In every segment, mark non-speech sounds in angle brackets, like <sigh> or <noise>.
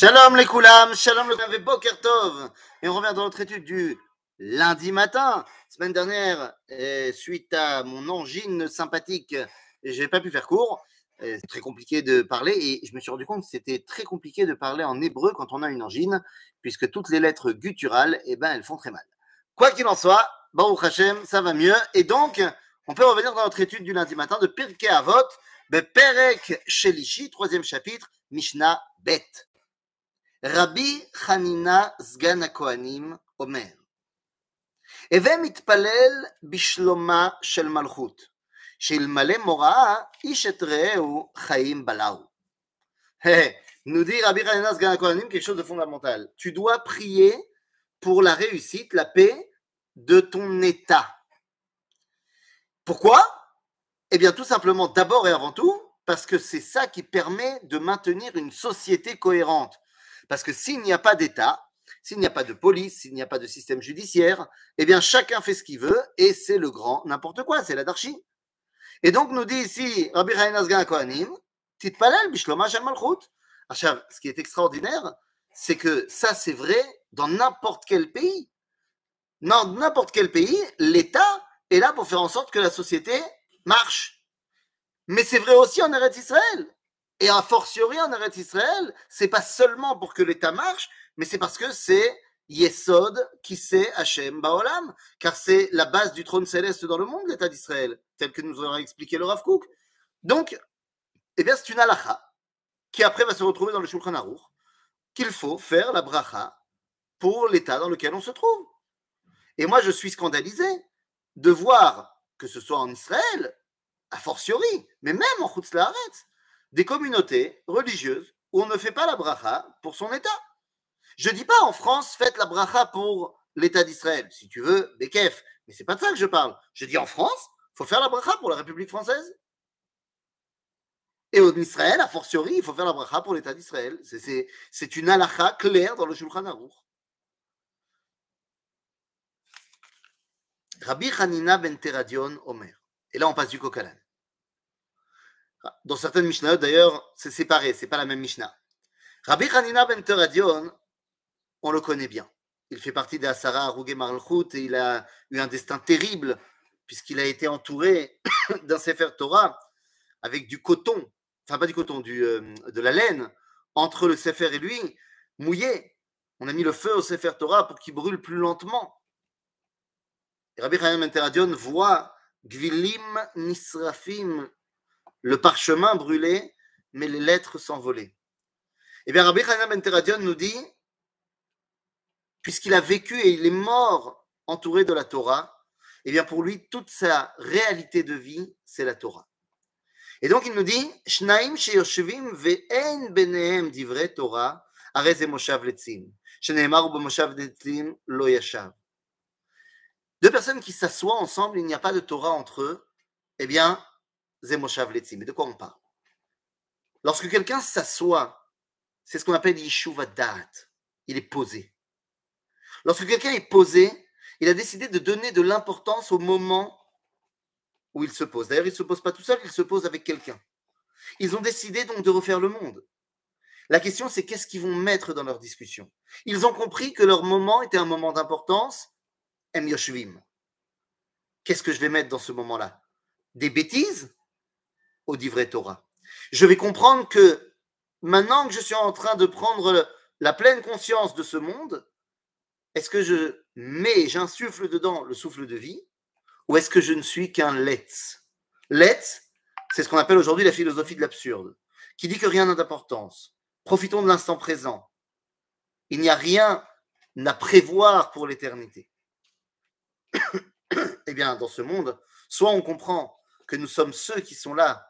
Shalom les koulam, shalom le avec Boker Tov. Et on revient dans notre étude du lundi matin. Semaine dernière, suite à mon angine sympathique, je n'ai pas pu faire court. C'est très compliqué de parler et je me suis rendu compte que c'était très compliqué de parler en hébreu quand on a une angine, puisque toutes les lettres gutturales, eh ben, elles font très mal. Quoi qu'il en soit, Baruch Hashem, ça va mieux. Et donc, on peut revenir dans notre étude du lundi matin de Pirkei Avot, Perek Shelishi, troisième chapitre, Mishnah Bet. Rabbi Hanina Zgan HaKohanim Omer הווה מתפלל בשלומה של מלכות, שאלמלא מוראה איש את רעהו חיים בלעו. Nous dit Rabbi Hanina Zgan HaKohanim quelque chose de fondamental. Tu dois prier pour la réussite, la paix de ton état. Pourquoi Eh bien tout simplement, d'abord et avant tout, parce que c'est ça qui permet de maintenir une société cohérente. Parce que s'il n'y a pas d'État, s'il n'y a pas de police, s'il n'y a pas de système judiciaire, eh bien chacun fait ce qu'il veut et c'est le grand n'importe quoi, c'est la darchi. Et donc nous dit ici Rabbi Haïnazgan Kohanim, Bishloma Malchut. Ce qui est extraordinaire, c'est que ça c'est vrai dans n'importe quel pays. Dans n'importe quel pays, l'État est là pour faire en sorte que la société marche. Mais c'est vrai aussi en Eretz Israël. Et a fortiori en Eretz Israël, c'est pas seulement pour que l'État marche, mais c'est parce que c'est Yesod qui c'est Hachem Baolam, car c'est la base du trône céleste dans le monde, l'État d'Israël, tel que nous aura expliqué le Rav Kook. Donc, eh bien, c'est une halakha qui après va se retrouver dans le Shulchan Aruch, qu'il faut faire la bracha pour l'État dans lequel on se trouve. Et moi, je suis scandalisé de voir que ce soit en Israël, a fortiori, mais même en Chutz des communautés religieuses où on ne fait pas la bracha pour son État. Je ne dis pas en France, faites la bracha pour l'État d'Israël. Si tu veux, Bekef. Mais c'est pas de ça que je parle. Je dis en France, il faut faire la bracha pour la République française. Et en Israël, a fortiori, il faut faire la bracha pour l'État d'Israël. C'est une halakha claire dans le Shulchan Aruch. Rabbi Hanina ben Teradion Omer. Et là, on passe du Kokalan. Dans certaines Mishnahot, d'ailleurs, c'est séparé, c'est pas la même Mishnah. Rabbi Hanina ben Teradion, on le connaît bien. Il fait partie des Asara Arugé Marlchut et il a eu un destin terrible puisqu'il a été entouré <coughs> d'un Sefer Torah avec du coton, enfin pas du coton, euh, de la laine entre le Sefer et lui, mouillé. On a mis le feu au Sefer Torah pour qu'il brûle plus lentement. Rabbi Hanina ben Teradion voit Gvilim Nisrafim le parchemin brûlé, mais les lettres s'envolaient. Eh bien, Rabbi Hanina ben Teradion nous dit, puisqu'il a vécu et il est mort entouré de la Torah, eh bien, pour lui, toute sa réalité de vie, c'est la Torah. Et donc, il nous dit, Shnaim ve'en Torah. Deux personnes qui s'assoient ensemble, il n'y a pas de Torah entre eux, eh bien, Zemoshav Letzim. Mais de quoi on parle? Lorsque quelqu'un s'assoit, c'est ce qu'on appelle Yishuva Il est posé. Lorsque quelqu'un est posé, il a décidé de donner de l'importance au moment où il se pose. D'ailleurs, il ne se pose pas tout seul, il se pose avec quelqu'un. Ils ont décidé donc de refaire le monde. La question, c'est qu'est-ce qu'ils vont mettre dans leur discussion? Ils ont compris que leur moment était un moment d'importance. Em Yoshvim. Qu'est-ce que je vais mettre dans ce moment-là? Des bêtises? Au vrai Torah. Je vais comprendre que maintenant que je suis en train de prendre la pleine conscience de ce monde, est-ce que je mets, j'insuffle dedans le souffle de vie, ou est-ce que je ne suis qu'un let's? Let's, c'est ce qu'on appelle aujourd'hui la philosophie de l'absurde, qui dit que rien n'a d'importance. Profitons de l'instant présent. Il n'y a rien à prévoir pour l'éternité. <coughs> eh bien, dans ce monde, soit on comprend que nous sommes ceux qui sont là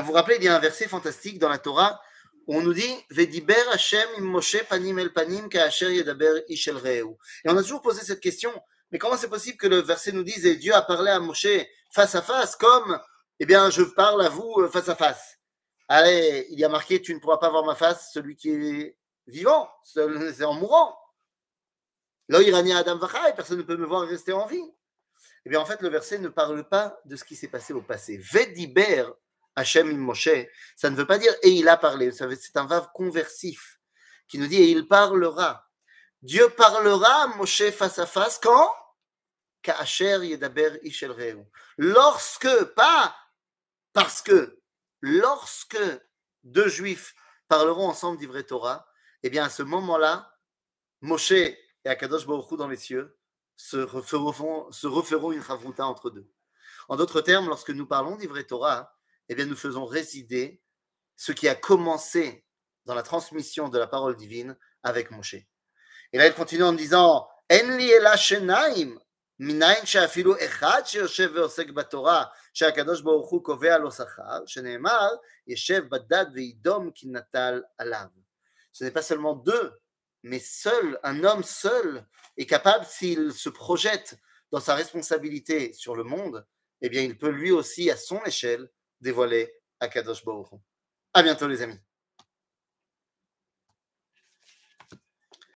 vous vous rappelez, il y a un verset fantastique dans la Torah où on nous dit Vediber Hashem im Moshe panim el panim ka'asher yedaber ish el reu. Et on a toujours posé cette question, mais comment c'est possible que le verset nous dise et Dieu a parlé à Moshe face à face comme eh bien je parle à vous euh, face à face? Allez, il y a marqué tu ne pourras pas voir ma face celui qui est vivant, c'est en mourant. L'oirani Adam Vachai, personne ne peut me voir rester en vie. Eh bien, en fait, le verset ne parle pas de ce qui s'est passé au passé. Vediber Hachem im Moshe, ça ne veut pas dire et il a parlé. C'est un vave conversif qui nous dit et il parlera. Dieu parlera Moshe face à face quand? Lorsque, pas parce que, lorsque deux juifs parleront ensemble d'Ivret Torah, eh bien à ce moment-là, Moshe et Akadosh Baruch dans les cieux se referont, se referont une chavruta entre deux. En d'autres termes, lorsque nous parlons d'Ivret Torah, eh bien, nous faisons résider ce qui a commencé dans la transmission de la parole divine avec Moshe. Et là, il continue en disant. Ce n'est pas seulement deux, mais seul, un homme seul est capable, s'il se projette dans sa responsabilité sur le monde, eh bien, il peut lui aussi, à son échelle, dévoilé à Kadosh Baruch. À bientôt, les amis.